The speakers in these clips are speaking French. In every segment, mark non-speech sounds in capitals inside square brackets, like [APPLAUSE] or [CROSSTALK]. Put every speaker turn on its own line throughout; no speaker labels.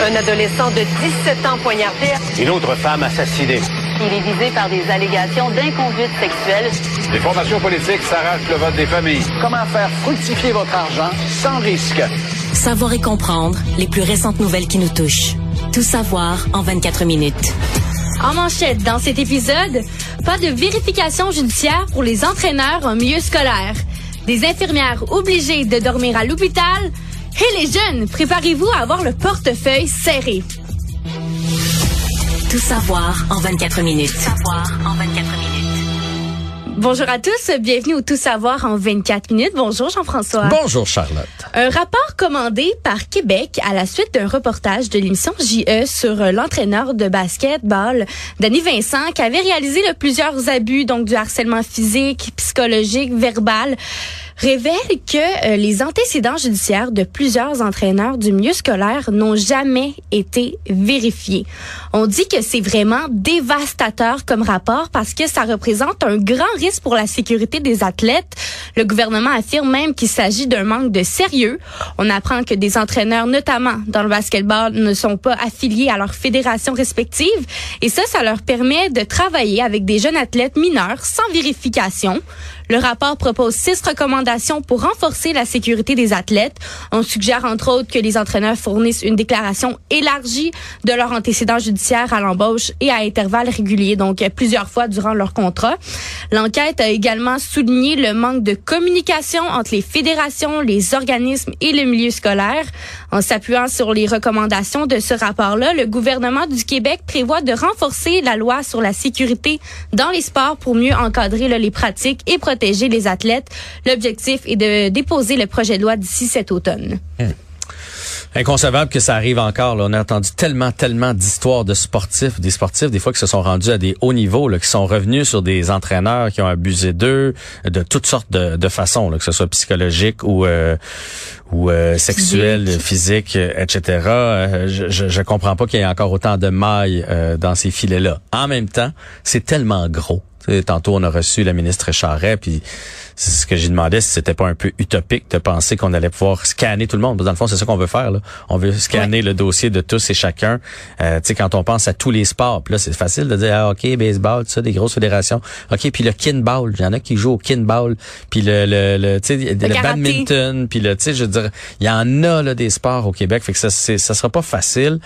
Un adolescent de 17 ans poignardé.
Une autre femme assassinée.
Il est visé par des allégations d'inconduite sexuelle.
Les formations politiques s'arrachent le vote des familles.
Comment faire fructifier votre argent sans risque?
Savoir et comprendre les plus récentes nouvelles qui nous touchent. Tout savoir en 24 minutes.
En manchette, dans cet épisode, pas de vérification judiciaire pour les entraîneurs en milieu scolaire. Des infirmières obligées de dormir à l'hôpital. Et les jeunes, préparez-vous à avoir le portefeuille serré.
Tout savoir en 24 minutes. Tout savoir en 24 minutes.
Bonjour à tous, bienvenue au Tout savoir en 24 minutes. Bonjour Jean-François.
Bonjour Charlotte.
Un rapport commandé par Québec à la suite d'un reportage de l'émission JE sur l'entraîneur de basketball, Danny Vincent, qui avait réalisé plusieurs abus, donc du harcèlement physique, psychologique, verbal révèle que euh, les antécédents judiciaires de plusieurs entraîneurs du milieu scolaire n'ont jamais été vérifiés. On dit que c'est vraiment dévastateur comme rapport parce que ça représente un grand risque pour la sécurité des athlètes. Le gouvernement affirme même qu'il s'agit d'un manque de sérieux. On apprend que des entraîneurs, notamment dans le basketball, ne sont pas affiliés à leur fédération respective et ça, ça leur permet de travailler avec des jeunes athlètes mineurs sans vérification. Le rapport propose six recommandations pour renforcer la sécurité des athlètes. On suggère entre autres que les entraîneurs fournissent une déclaration élargie de leur antécédent judiciaire à l'embauche et à intervalles réguliers, donc plusieurs fois durant leur contrat. L'enquête a également souligné le manque de communication entre les fédérations, les organismes et le milieu scolaire. En s'appuyant sur les recommandations de ce rapport-là, le gouvernement du Québec prévoit de renforcer la loi sur la sécurité dans les sports pour mieux encadrer les pratiques et protéger les athlètes. L'objectif est de déposer le projet de loi d'ici cet automne.
Hmm. Inconcevable que ça arrive encore. Là. On a entendu tellement, tellement d'histoires de sportifs, des sportifs, des fois qui se sont rendus à des hauts niveaux, là, qui sont revenus sur des entraîneurs qui ont abusé d'eux de toutes sortes de, de façons, là, que ce soit psychologique ou euh, ou euh, sexuel, physique, etc. Euh, je, je, je comprends pas qu'il y ait encore autant de mailles dans ces filets-là. En même temps, c'est tellement gros tantôt, on a reçu la ministre Charret, puis c'est ce que j'ai demandé, si c'était pas un peu utopique de penser qu'on allait pouvoir scanner tout le monde. Dans le fond, c'est ça qu'on veut faire. Là. On veut scanner le dossier de tous et chacun. Euh, tu sais, quand on pense à tous les sports, là, c'est facile de dire, ah, OK, baseball, tout ça, des grosses fédérations. OK, puis le kinball, il y en a qui jouent au kinball, puis le, le, le, tu sais, le, badminton, puis le, tu sais, je veux dire, il y en a là, des sports au Québec, fait que ça, c'est, ça sera pas facile,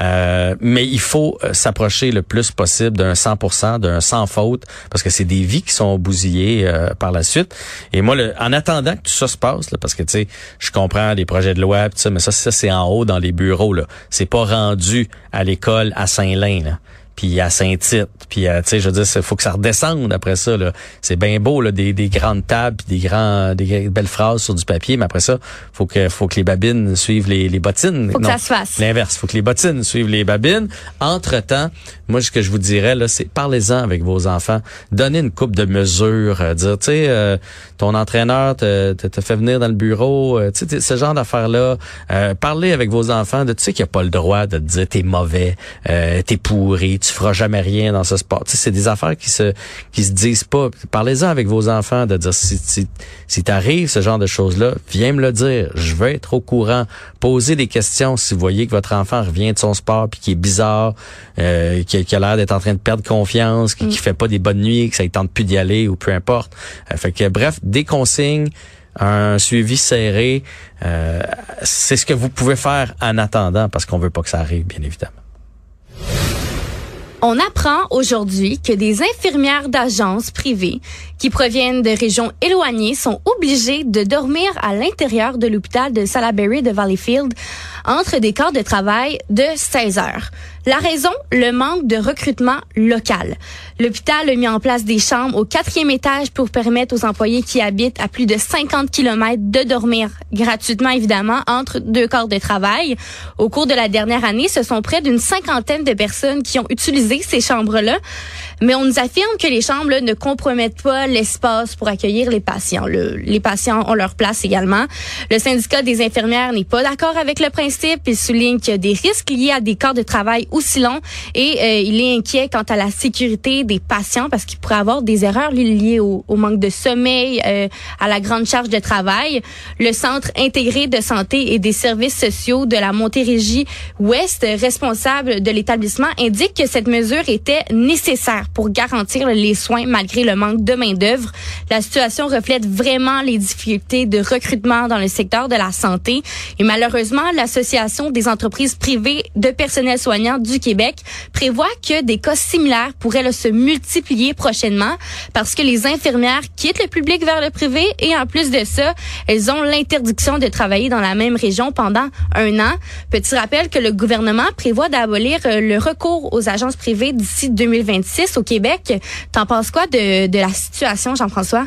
euh, mais il faut euh, s'approcher le plus possible d'un 100%, d'un sans faute, parce que c'est des vies qui sont bousillées euh, par la suite. Et moi, le, en attendant que tout ça se passe, là, parce que tu sais, je comprends les projets de loi, tout ça, mais ça, ça c'est en haut dans les bureaux. là. C'est pas rendu à l'école à Saint-Lin puis à Saint-Tite, puis tu sais, je veux dire, faut que ça redescende après ça. Là. C'est bien beau là, des, des grandes tables, puis des grands, des belles phrases sur du papier, mais après ça, faut que faut que les babines suivent les, les bottines.
Faut que ça se fasse.
L'inverse, faut que les bottines suivent les babines. Entre temps, moi, ce que je vous dirais là, c'est parlez-en avec vos enfants, donnez une coupe de mesures, euh, dire, tu sais, euh, ton entraîneur te, te, fait venir dans le bureau, euh, tu sais, ce genre d'affaires là. parlez avec vos enfants de, tu sais qu'il n'y a pas le droit de te dire t'es mauvais, t'es pourri tu feras jamais rien dans ce sport. Tu sais, c'est des affaires qui se qui se disent pas. Parlez-en avec vos enfants de dire si si, si t'arrive ce genre de choses-là, viens me le dire. Je veux être au courant. Posez des questions si vous voyez que votre enfant revient de son sport puis qui est bizarre, euh, qui, a l'air d'être en train de perdre confiance, qui, mm. fait pas des bonnes nuits, que ça ne tente plus d'y aller ou peu importe. Euh, fait que bref, des consignes un suivi serré, euh, c'est ce que vous pouvez faire en attendant parce qu'on veut pas que ça arrive, bien évidemment.
On apprend aujourd'hui que des infirmières d'agences privées qui proviennent de régions éloignées sont obligées de dormir à l'intérieur de l'hôpital de Salaberry de Valleyfield entre des corps de travail de 16 heures. La raison, le manque de recrutement local. L'hôpital a mis en place des chambres au quatrième étage pour permettre aux employés qui habitent à plus de 50 kilomètres de dormir gratuitement, évidemment, entre deux corps de travail. Au cours de la dernière année, ce sont près d'une cinquantaine de personnes qui ont utilisé ces chambres-là. Mais on nous affirme que les chambres ne compromettent pas l'espace pour accueillir les patients. Le- les patients ont leur place également. Le syndicat des infirmières n'est pas d'accord avec le principe. Il souligne qu'il y a des risques liés à des corps de travail aussi longs et euh, il est inquiet quant à la sécurité des patients parce qu'il pourrait avoir des erreurs liées au, au manque de sommeil, euh, à la grande charge de travail. Le Centre intégré de santé et des services sociaux de la Montérégie Ouest, responsable de l'établissement, indique que cette mesure était nécessaire pour garantir les soins malgré le manque de main-d'œuvre. La situation reflète vraiment les difficultés de recrutement dans le secteur de la santé et malheureusement, l'Association des entreprises privées de personnel soignant du Québec prévoit que des cas similaires pourraient se multiplier prochainement parce que les infirmières quittent le public vers le privé et en plus de ça, elles ont l'interdiction de travailler dans la même région pendant un an. Petit rappel que le gouvernement prévoit d'abolir euh, le recours aux agences privées d'ici 2026 au Québec. T'en penses quoi de, de la situation, Jean-François?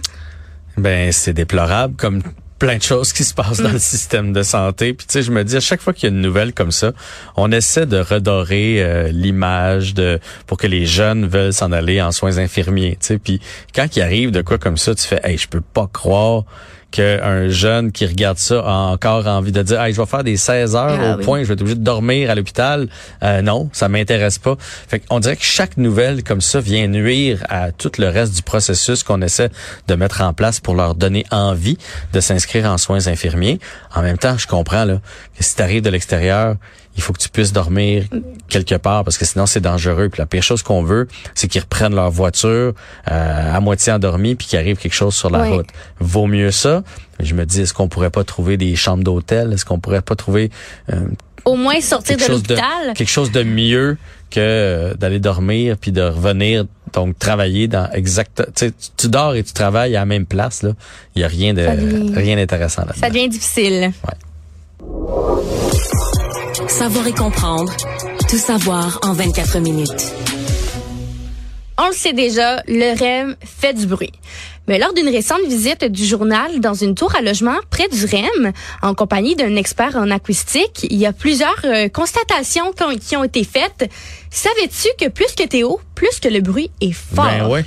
Ben, c'est déplorable comme plein de choses qui se passent dans le système de santé. Puis tu sais, je me dis à chaque fois qu'il y a une nouvelle comme ça, on essaie de redorer euh, l'image de pour que les jeunes veulent s'en aller en soins infirmiers. Tu sais, puis quand il arrive de quoi comme ça, tu fais, hey, je peux pas croire qu'un jeune qui regarde ça a encore envie de dire hey, je vais faire des 16 heures
Ah
au
oui.
point, je vais être obligé de dormir à l'hôpital. Euh, non, ça m'intéresse pas. Fait on dirait que chaque nouvelle comme ça vient nuire à tout le reste du processus qu'on essaie de mettre en place pour leur donner envie de s'inscrire en soins infirmiers. En même temps, je comprends là que si tu arrives de l'extérieur, il faut que tu puisses dormir quelque part parce que sinon c'est dangereux. Puis la pire chose qu'on veut, c'est qu'ils reprennent leur voiture euh, à moitié endormie puis qu'il arrive quelque chose sur la
Oui.
route. Vaut mieux ça. Je me dis, est-ce qu'on pourrait pas trouver des chambres d'hôtel? Est-ce qu'on pourrait pas trouver euh,
Au moins sortir
quelque
de
chose de
l'hôpital?
quelque chose de mieux que euh, d'aller dormir puis de revenir donc travailler dans exact tu tu dors et tu travailles à la même place là il y a rien de
devient-
rien d'intéressant là
Ça devient difficile.
Savoir et comprendre. Tout savoir en 24 minutes.
On le sait déjà, le REM fait du bruit. Mais lors d'une récente visite du journal dans une tour à logement près du REM, en compagnie d'un expert en acoustique, il y a plusieurs euh, constatations qui ont, qui ont été faites. Savais-tu que plus que haut, plus que le bruit est fort?
Ben ouais.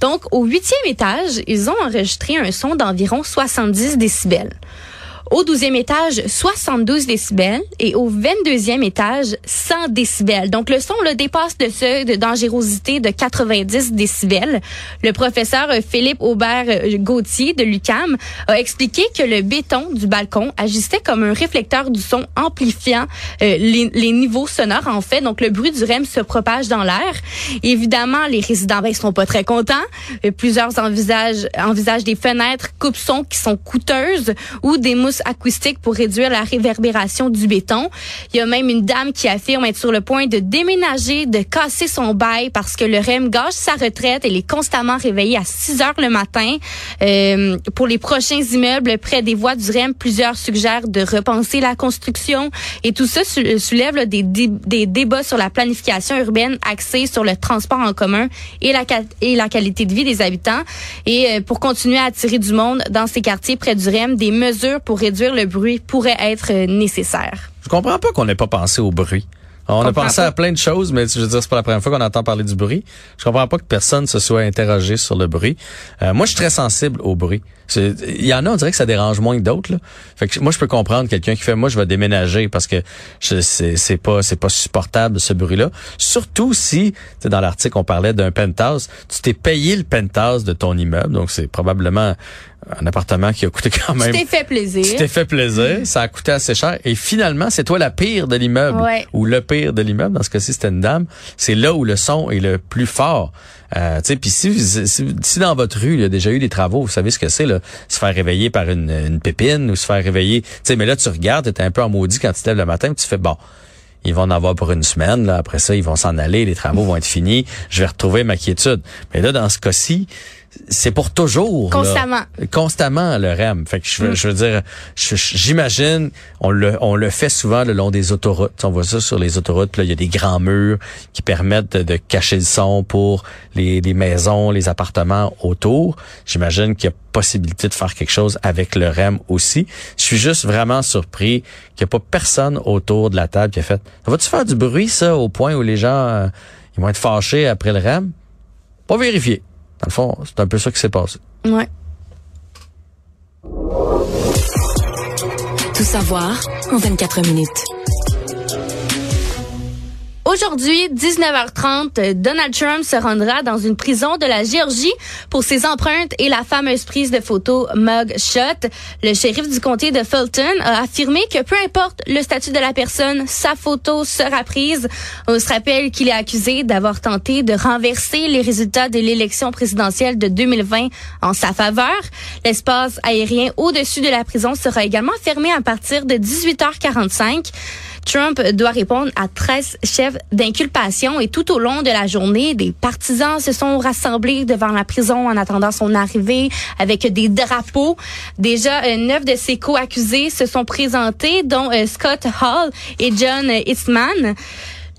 Donc, au huitième étage, ils ont enregistré un son d'environ 70 décibels. Au douzième étage, 72 décibels et au 22e étage, 100 décibels. Donc, le son là, dépasse le seuil de dangerosité de 90 décibels. Le professeur euh, Philippe Aubert euh, Gauthier de l'UCAM a expliqué que le béton du balcon agissait comme un réflecteur du son amplifiant euh, les, niveaux sonores, en fait. Donc, le bruit du REM se propage dans l'air. Évidemment, les résidents ben, ils sont pas très contents. Plusieurs envisagent, envisagent des fenêtres coupe-son qui sont coûteuses ou des mousses acoustiques pour réduire la réverbération du béton. Il y a même une dame qui affirme être sur le point de déménager, de casser son bail parce que le REM gâche sa retraite. Elle est constamment réveillée à 6 heures le matin. Euh, pour les prochains immeubles près des voies du REM, plusieurs suggèrent de repenser la construction et tout ça sou- soulève des, dé- des débats sur la planification urbaine axée sur le transport en commun et la, qual- et la qualité de vie des habitants. Et euh, pour continuer à attirer du monde dans ces quartiers près du REM, des mesures pour réduire le bruit pourraient être euh, nécessaires.
Je comprends pas qu'on n'ait pas pensé au bruit. On a pensé
pas.
à plein de choses, mais je veux dire, c'est pas la première fois qu'on entend parler du bruit. Je comprends pas que personne se soit interrogé sur le bruit. Euh, moi, je suis très sensible au bruit. Il y en a, on dirait que ça dérange moins que d'autres. là. Fait que moi, je peux comprendre quelqu'un qui fait, moi, je vais déménager parce que c'est pas c'est pas supportable ce bruit-là. Surtout si, tu sais, dans l'article, on parlait d'un penthouse. Tu t'es payé le penthouse de ton immeuble, donc c'est probablement un appartement qui a coûté quand même.
Tu t'es fait plaisir.
Tu t'es fait plaisir, ça a coûté assez cher et finalement, c'est toi la pire de l'immeuble
Ouais.
ou le pire de l'immeuble. Dans ce cas-ci, c'était une dame. C'est là où le son est le plus fort. Euh, tu sais, puis si, si, si dans votre rue, il y a déjà eu des travaux, vous savez ce que c'est, là, se faire réveiller par une, une pépine ou se faire réveiller. Tu sais, mais là, tu regardes, t'es un peu en maudit quand tu te lèves le matin, puis tu fais bon. Ils vont en avoir pour une semaine. Là. Après ça, ils vont s'en aller. Les travaux vont être finis. Je vais retrouver ma quiétude. Mais là, dans ce cas-ci, c'est pour toujours. là.
Constamment.
Constamment, le REM. Fait que je, veux- je veux dire, j'imagine, on le, on le fait souvent le long des autoroutes. On voit ça sur les autoroutes. puis Là, il y a des grands murs qui permettent de, de cacher le son pour les, les maisons, les appartements autour. J'imagine qu'il y a possibilité de faire quelque chose avec le REM aussi. Je suis juste vraiment surpris qu'il n'y a pas personne autour de la table qui a fait. Va-tu faire du bruit, ça, au point où les gens euh, ils vont être fâchés après le REM? Pas vérifié. Dans le fond, c'est un peu ça qui s'est passé.
Ouais.
Tout savoir en 24 minutes.
Aujourd'hui, 19h30, Donald Trump se rendra dans une prison de la Géorgie pour ses empreintes et la fameuse prise de photo mug shot. Le shérif du comté de Fulton a affirmé que peu importe le statut de la personne, sa photo sera prise. On se rappelle qu'il est accusé d'avoir tenté de renverser les résultats de l'élection présidentielle de 2020 en sa faveur. L'espace aérien au-dessus de la prison sera également fermé à partir de 18h45. Trump doit répondre à 13 chefs d'inculpation et tout au long de la journée, des partisans se sont rassemblés devant la prison en attendant son arrivée avec des drapeaux. Déjà, euh, neuf de ses co-accusés se sont présentés, dont euh, Scott Hall et John Eastman.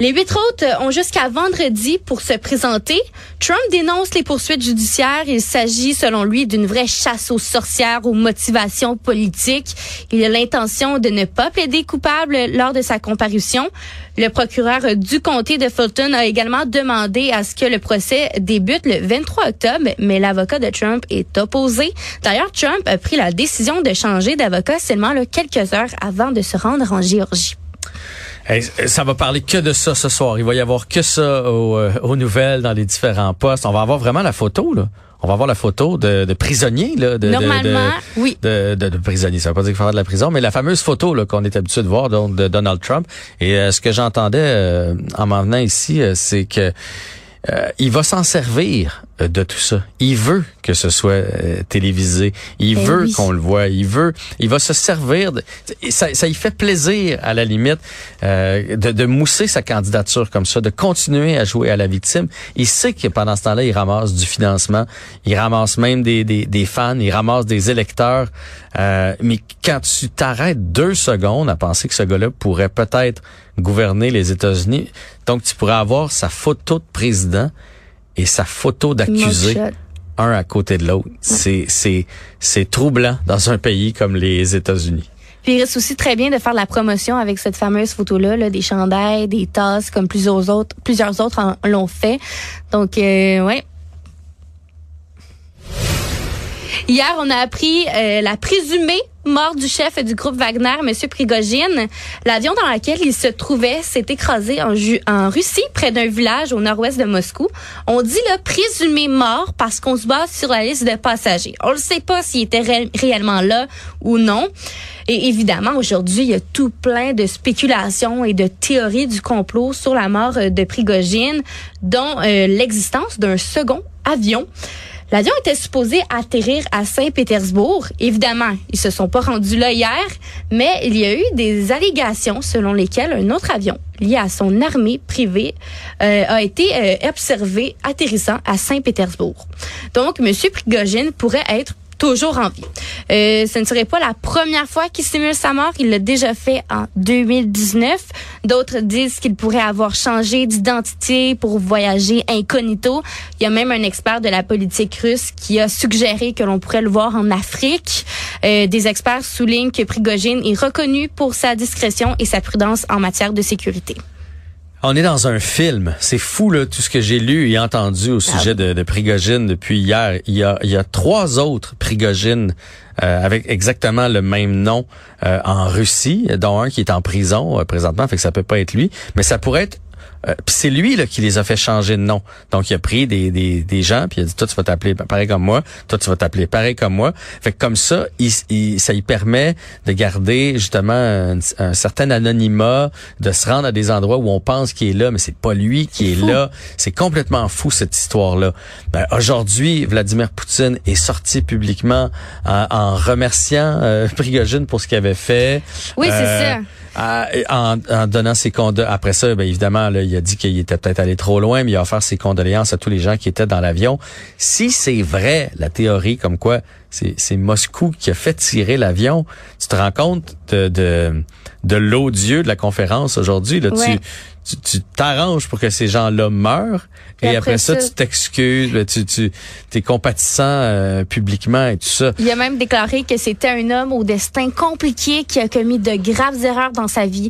Les huit autres ont jusqu'à vendredi pour se présenter. Trump dénonce les poursuites judiciaires. Il s'agit, selon lui, d'une vraie chasse aux sorcières aux motivations politiques. Il a l'intention de ne pas plaider coupable lors de sa comparution. Le procureur du comté de Fulton a également demandé à ce que le procès débute le 23 octobre, mais l'avocat de Trump est opposé. D'ailleurs, Trump a pris la décision de changer d'avocat seulement quelques heures avant de se rendre en Géorgie.
Hey, ça va parler que de ça ce soir. Il va y avoir que ça aux, euh, aux, nouvelles dans les différents postes. On va avoir vraiment la photo là. On va avoir la photo de, de prisonniers là. De,
Normalement,
de,
oui.
De, de, de, prisonniers. Ça veut pas dire qu'il faut faire de la prison, mais la fameuse photo là qu'on est habitué de voir donc de Donald Trump. Et euh, ce que j'entendais euh, en m'en venant ici, c'est que il va s'en servir de tout ça. Il veut que ce soit euh, télévisé. Il
Ben
veut
oui.
qu'on le voit. Il veut. Il va se servir. De, ça, ça y fait plaisir à la limite euh, de, de mousser sa candidature comme ça, de continuer à jouer à la victime. Il sait que pendant ce temps-là, il ramasse du financement. Il ramasse même des, des, des fans. Il ramasse des électeurs. Euh, mais quand tu t'arrêtes deux secondes à penser que ce gars-là pourrait peut-être gouverner les États-Unis, donc tu pourrais avoir sa photo de président et sa photo d'accusé un à côté de l'autre. C'est c'est c'est troublant dans un pays comme les États-Unis.
Puis il reste aussi très bien de faire la promotion avec cette fameuse photo-là, là, des chandails, des tasses, comme plusieurs autres, plusieurs autres l'ont fait. Donc, euh, ouais. Hier, on a appris euh, la présumée mort du chef du groupe Wagner, M. Prigogine. L'avion dans lequel il se trouvait s'est écrasé en, Russie, près d'un village au nord-ouest de Moscou. On dit le présumé mort parce qu'on se base sur la liste de passagers. On ne sait pas s'il était ré- réellement là ou non. Et évidemment, aujourd'hui, il y a tout plein de spéculations et de théories du complot sur la mort euh, de Prigogine, dont euh, l'existence d'un second avion. L'avion était supposé atterrir à Saint-Pétersbourg. Évidemment, ils se sont pas rendus là hier, mais il y a eu des allégations selon lesquelles un autre avion lié à son armée privée euh, a été euh, observé atterrissant à Saint-Pétersbourg. Donc, M. Prigogine pourrait être toujours en vie. Euh, ce ne serait pas la première fois qu'il simule sa mort. Il l'a déjà fait en 2019. D'autres disent qu'il pourrait avoir changé d'identité pour voyager incognito. Il y a même un expert de la politique russe qui a suggéré que l'on pourrait le voir en Afrique. Euh, des experts soulignent que Prigogine est reconnu pour sa discrétion et sa prudence en matière de sécurité.
On est dans un film. C'est fou là tout ce que j'ai lu et entendu au sujet de, de Prigogine depuis hier. Il y a, il y a trois autres Prigogine euh, avec exactement le même nom euh, en Russie, dont un qui est en prison euh, présentement, fait que ça peut pas être lui, mais ça pourrait être euh, puis c'est lui là, qui les a fait changer de nom. Donc il a pris des, des, des gens puis il a dit toi tu vas t'appeler pareil comme moi, toi tu vas t'appeler pareil comme moi. Fait que comme ça, il, il- ça lui permet de garder justement un, un certain anonymat, de se rendre à des endroits où on pense qu'il est là, mais c'est pas lui qui est, là. C'est complètement fou cette histoire-là. Ben, aujourd'hui, Vladimir Poutine est sorti publiquement en, en remerciant euh, [LAUGHS] Prigogine pour ce qu'il avait fait.
Oui, c'est
Euh,
ça.
à- en, en donnant ses condoléances. Après ça, bien évidemment, là, il a dit qu'il était peut-être allé trop loin, mais il a offert ses condoléances à tous les gens qui étaient dans l'avion. Si c'est vrai, la théorie comme quoi c'est Moscou qui a fait tirer l'avion. Tu te rends compte de, de, de l'odieux de la conférence aujourd'hui. Là, tu, tu t'arranges pour que ces gens-là meurent et, après, ça, tu t'excuses, ben, tu, tu es compatissant euh, publiquement et tout ça.
Il a même déclaré que c'était un homme au destin compliqué qui a commis de graves erreurs dans sa vie,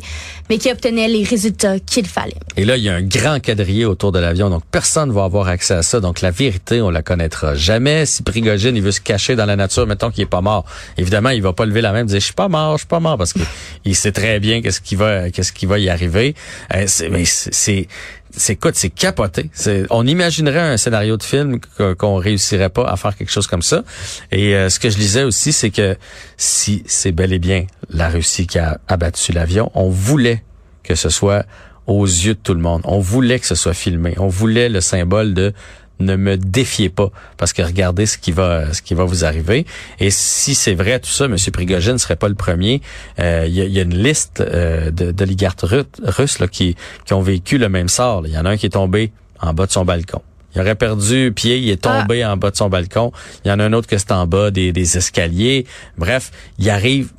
mais qui obtenait les résultats qu'il fallait.
Et là, il y a un grand quadrillé autour de l'avion, donc personne ne va avoir accès à ça. Donc la vérité, on la connaîtra jamais. Si Prigogine, il veut se cacher dans la nature, mettons qu'il est pas mort, évidemment, il va pas lever la main et dire je suis pas mort, je suis pas mort, parce qu'il [LAUGHS] sait très bien qu'est-ce qui va, qu'est-ce qui va y arriver. Euh, c'est c'est c'est capoté. on imaginerait un scénario de film qu'on réussirait pas à faire quelque chose comme ça. Et euh, ce que je lisais aussi, c'est que si c'est bel et bien la Russie qui a abattu l'avion, on voulait que ce soit aux yeux de tout le monde. On voulait que ce soit filmé. On voulait le symbole de ne me défiez pas parce que regardez ce qui va ce qui va vous arriver et si c'est vrai tout ça M. Prigogine ne serait pas le premier euh, il y, a, une liste euh, d'oligarques russes là, qui qui ont vécu le même sort il y en a un qui est tombé en bas de son balcon il aurait perdu pied, il est tombé ah. en bas de son balcon. Il y en a un autre qui est en bas des, des escaliers. Bref, il arrive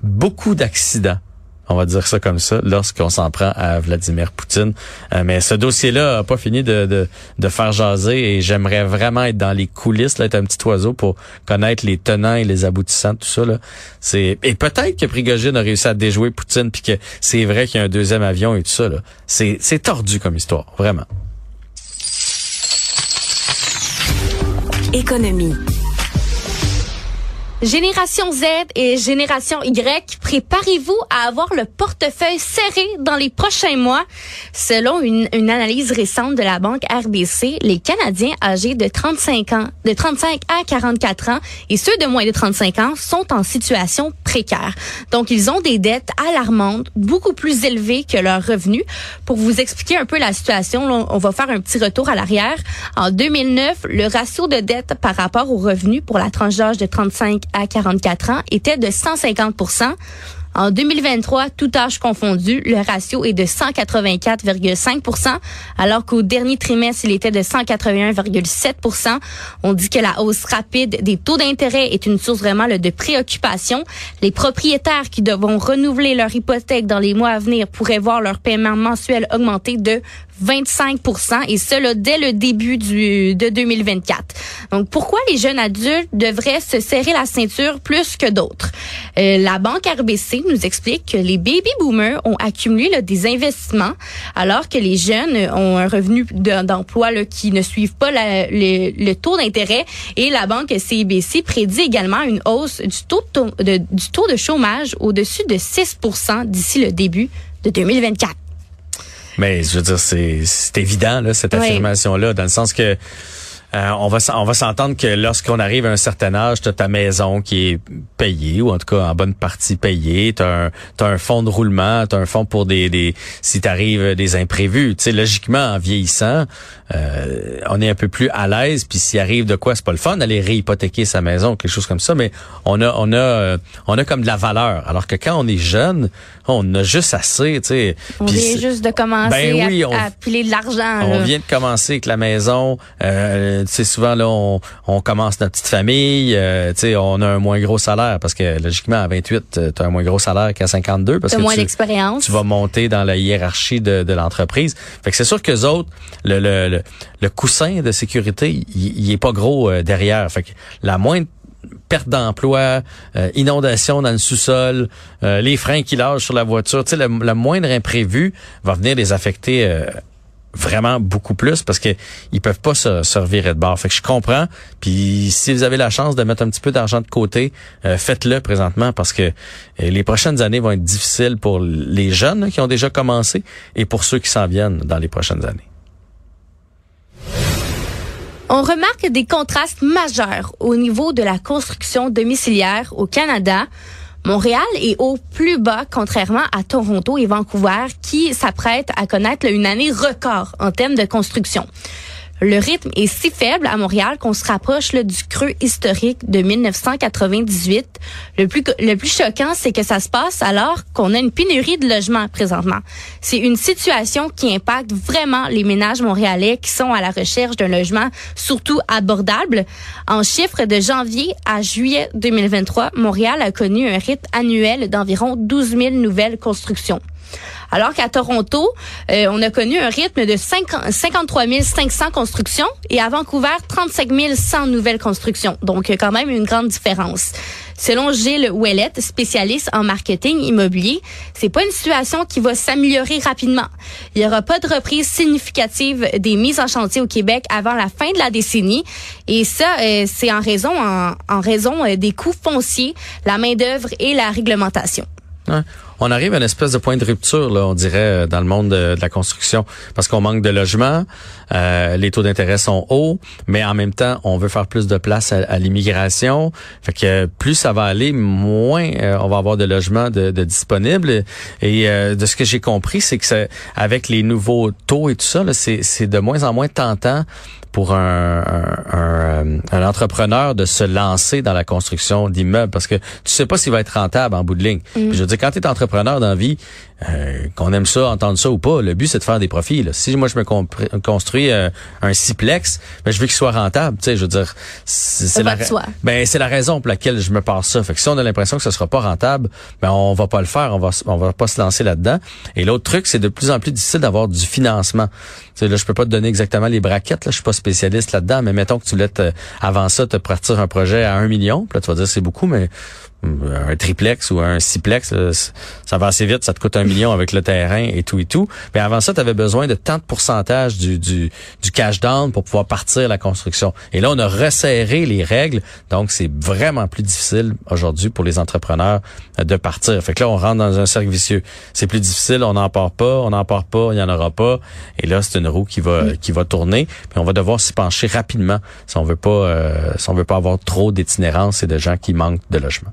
beaucoup d'accidents on va dire ça comme ça, lorsqu'on s'en prend à Vladimir Poutine. Euh, mais ce dossier-là a pas fini de, de, de faire jaser et j'aimerais vraiment être dans les coulisses, là, être un petit oiseau pour connaître les tenants et les aboutissants tout ça. Là. C'est et peut-être que Prigogine a réussi à déjouer Poutine puis que c'est vrai qu'il y a un deuxième avion et tout ça. Là. C'est, c'est tordu comme histoire, vraiment.
Économie.
Génération Z et Génération Y, préparez-vous à avoir le portefeuille serré dans les prochains mois. Selon une, une, analyse récente de la banque RBC, les Canadiens âgés de 35 ans, de 35 à 44 ans et ceux de moins de 35 ans sont en situation précaire. Donc, ils ont des dettes alarmantes, beaucoup plus élevées que leurs revenus. Pour vous expliquer un peu la situation, on va faire un petit retour à l'arrière. En 2009, le ratio de dette par rapport aux revenus pour la tranche d'âge de 35 à 44 ans était de 150 en 2023, tout âge confondu, le ratio est de 184,5 alors qu'au dernier trimestre, il était de 181,7% On dit que la hausse rapide des taux d'intérêt est une source vraiment de préoccupation. Les propriétaires qui devront renouveler leur hypothèque dans les mois à venir pourraient voir leur paiement mensuel augmenter de 25 et cela dès le début du, de 2024. Donc, pourquoi les jeunes adultes devraient se serrer la ceinture plus que d'autres? Euh, la banque RBC nous explique que les baby boomers ont accumulé des investissements alors que les jeunes ont un revenu d'emploi qui ne suivent pas le, taux d'intérêt et la banque CIBC prédit également une hausse du taux de, du taux de chômage au-dessus de 6% d'ici le début de 2024.
Mais je veux dire, c'est évident, là, cette affirmation-là, dans le sens que euh, on va on va s'entendre que lorsqu'on arrive à un certain âge, tu as ta maison qui est payée ou en tout cas en bonne partie payée, tu as, as, un fonds de roulement, tu as un fonds pour des, des si t'arrives des imprévus, tu sais logiquement en vieillissant, euh, on est un peu plus à l'aise puis s'il arrive de quoi, c'est pas le fun d'aller réhypothéquer sa maison, quelque chose comme ça, mais on a on a euh, on a comme de la valeur. Alors que quand on est jeune, on a juste assez, tu sais.
On vient juste de commencer ben à, piler de l'argent.
On vient de commencer avec la maison euh, tu sais, souvent, là, on, on commence notre petite famille, euh, tu sais, on a un moins gros salaire parce que, logiquement, à 28, tu as un moins gros salaire qu'à 52 parce que
moins d'expérience.
Tu vas monter dans la hiérarchie de, de l'entreprise. Fait que c'est sûr que autres, le, le, le, coussin de sécurité, il, est pas gros euh, derrière. Fait que la moindre perte d'emploi, euh, inondation dans le sous-sol, les freins qui lâchent sur la voiture, tu sais, le, moindre imprévu va venir les affecter vraiment beaucoup plus parce que ils peuvent pas se, se revirer de bord. Fait que je comprends. Puis si vous avez la chance de mettre un petit peu d'argent de côté, euh, faites-le présentement parce que euh, les prochaines années vont être difficiles pour les jeunes qui ont déjà commencé et pour ceux qui s'en viennent dans les prochaines années.
On remarque des contrastes majeurs au niveau de la construction domiciliaire au Canada. Montréal est au plus bas, contrairement à Toronto et Vancouver, qui s'apprêtent à connaître une année record en termes de construction. Le rythme est si faible à Montréal qu'on se rapproche du creux historique de 1998. Le plus, le plus choquant, c'est que ça se passe alors qu'on a une pénurie de logements présentement. C'est une situation qui impacte vraiment les ménages montréalais qui sont à la recherche d'un logement surtout abordable. En chiffres de janvier à juillet 2023, Montréal a connu un rythme annuel d'environ 12 000 nouvelles constructions. Alors qu'à Toronto, euh, on a connu un rythme de 50, 53 500 constructions et à Vancouver, 35 100 nouvelles constructions. Donc, quand même une grande différence. Selon Gilles Ouellette, spécialiste en marketing immobilier, c'est pas une situation qui va s'améliorer rapidement. Il y aura pas de reprise significative des mises en chantier au Québec avant la fin de la décennie. Et ça, euh, c'est en raison, en raison euh, des coûts fonciers, la main-d'œuvre et la réglementation.
On arrive à une espèce de point de rupture, là, on dirait, euh, dans le monde de, la construction, parce qu'on manque de logements, euh, les taux d'intérêt sont hauts, mais en même temps, on veut faire plus de place à, l'immigration. Fait que plus ça va aller, moins euh, on va avoir de logements de, disponibles. Et de ce que j'ai compris, c'est que avec les nouveaux taux et tout ça, c'est de moins en moins tentant pour un, un, un, entrepreneur de se lancer dans la construction d'immeubles parce que tu sais pas s'il va être rentable en bout de ligne. Mm. je veux dire, quand tu es entrepreneur dans la vie, euh, qu'on aime ça, entendre ça ou pas, le but c'est de faire des profits. Là. Si moi je me construis euh, un siplex, ben, je veux qu'il soit rentable. Tu sais, je veux dire, c'est la, ben c'est la raison pour laquelle je me passe ça. Fait que si on a l'impression que ce sera pas rentable, ben on va pas le faire, on va on va pas se lancer là-dedans. Et l'autre truc, c'est de plus en plus difficile d'avoir du financement. Tu sais, là, je peux pas te donner exactement les braquettes. Là, je suis pas spécialiste là-dedans, mais mettons que tu voulais avant ça te partir un projet à un million. Puis là, tu vas dire c'est beaucoup, mais un triplex ou un siplex, ça va assez vite, ça te coûte un million avec le terrain et tout et tout. Mais avant ça, tu avais besoin de tant de pourcentage du, du, du cash down pour pouvoir partir la construction. Et là, on a resserré les règles, donc c'est vraiment plus difficile aujourd'hui pour les entrepreneurs de partir. Fait que là, on rentre dans un cercle vicieux. C'est plus difficile, on n'en part pas, on n'en part pas, il n'y en aura pas. Et là, c'est une roue qui va qui va tourner. Puis on va devoir s'y pencher rapidement si on veut pas euh, si on veut pas avoir trop d'itinérance et de gens qui manquent de logement.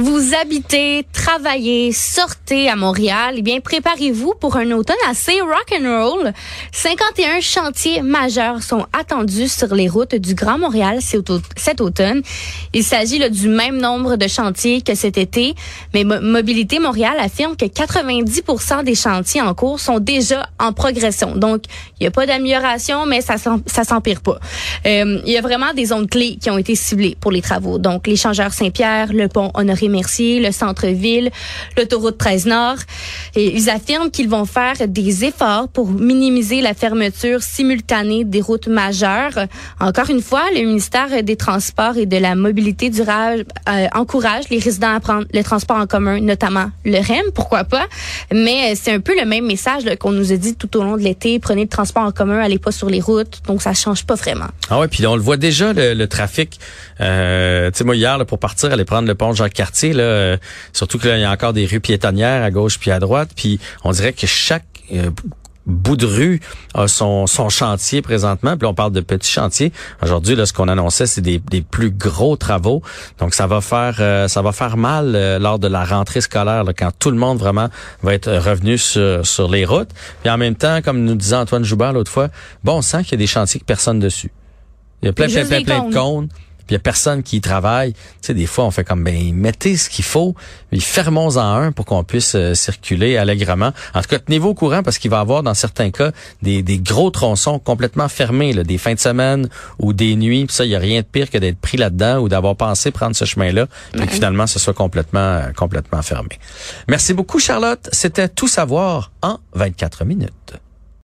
Vous habitez, travaillez, sortez à Montréal, eh bien préparez-vous pour un automne assez rock and roll. 51 chantiers majeurs sont attendus sur les routes du Grand Montréal cet automne. Il s'agit du même nombre de chantiers que cet été, mais Mobilité Montréal affirme que 90% des chantiers en cours sont déjà en progression. Donc, il n'y a pas d'amélioration, mais ça ça s'empire pas. Euh, il y a vraiment des zones clés qui ont été ciblées pour les travaux. Donc, l'échangeur Saint-Pierre, le pont Honoré Mercier, le centre-ville, l'autoroute 13 Nord. Et ils affirment qu'ils vont faire des efforts pour minimiser la fermeture simultanée des routes majeures. Encore une fois, le ministère des Transports et de la Mobilité durable euh, encourage les résidents à prendre le transport en commun, notamment le REM, pourquoi pas. Mais euh, c'est un peu le même message qu'on nous a dit tout au long de l'été. Prenez le transport en commun, allez pas sur les routes. Donc ça change pas vraiment.
Ah ouais, puis on le voit déjà le, trafic. Euh, tu sais moi hier pour partir aller prendre le pont Jacques Là, euh, surtout que là, il y a encore des rues piétonnières à gauche puis à droite, puis on dirait que chaque euh, bout de rue a son, son chantier présentement. Puis on parle de petits chantiers. Aujourd'hui, là, ce qu'on annonçait, c'est des, des, plus gros travaux. Donc, ça va faire euh, ça va faire mal lors de la rentrée scolaire, quand tout le monde vraiment va être revenu sur, sur les routes. Puis en même temps, comme nous disait Antoine Joubert l'autre fois, bon, on sent qu'il y a des chantiers que personne dessus. Il y a plein, plein, plein, plein de cônes puis il y a personne qui y travaille. Tu sais, des fois, on fait comme, ben, mettez ce qu'il faut, puis fermons-en un pour qu'on puisse euh, circuler allègrement. En tout cas, tenez-vous au courant parce qu'il va y avoir, dans certains cas, des, des gros tronçons complètement fermés, là, des fins de semaine ou des nuits. Puis ça, il y a rien de pire que d'être pris là-dedans ou d'avoir pensé prendre ce chemin-là, puis que finalement, ce soit complètement, euh, complètement fermé. Merci beaucoup, Charlotte. C'était Tout savoir en 24 minutes.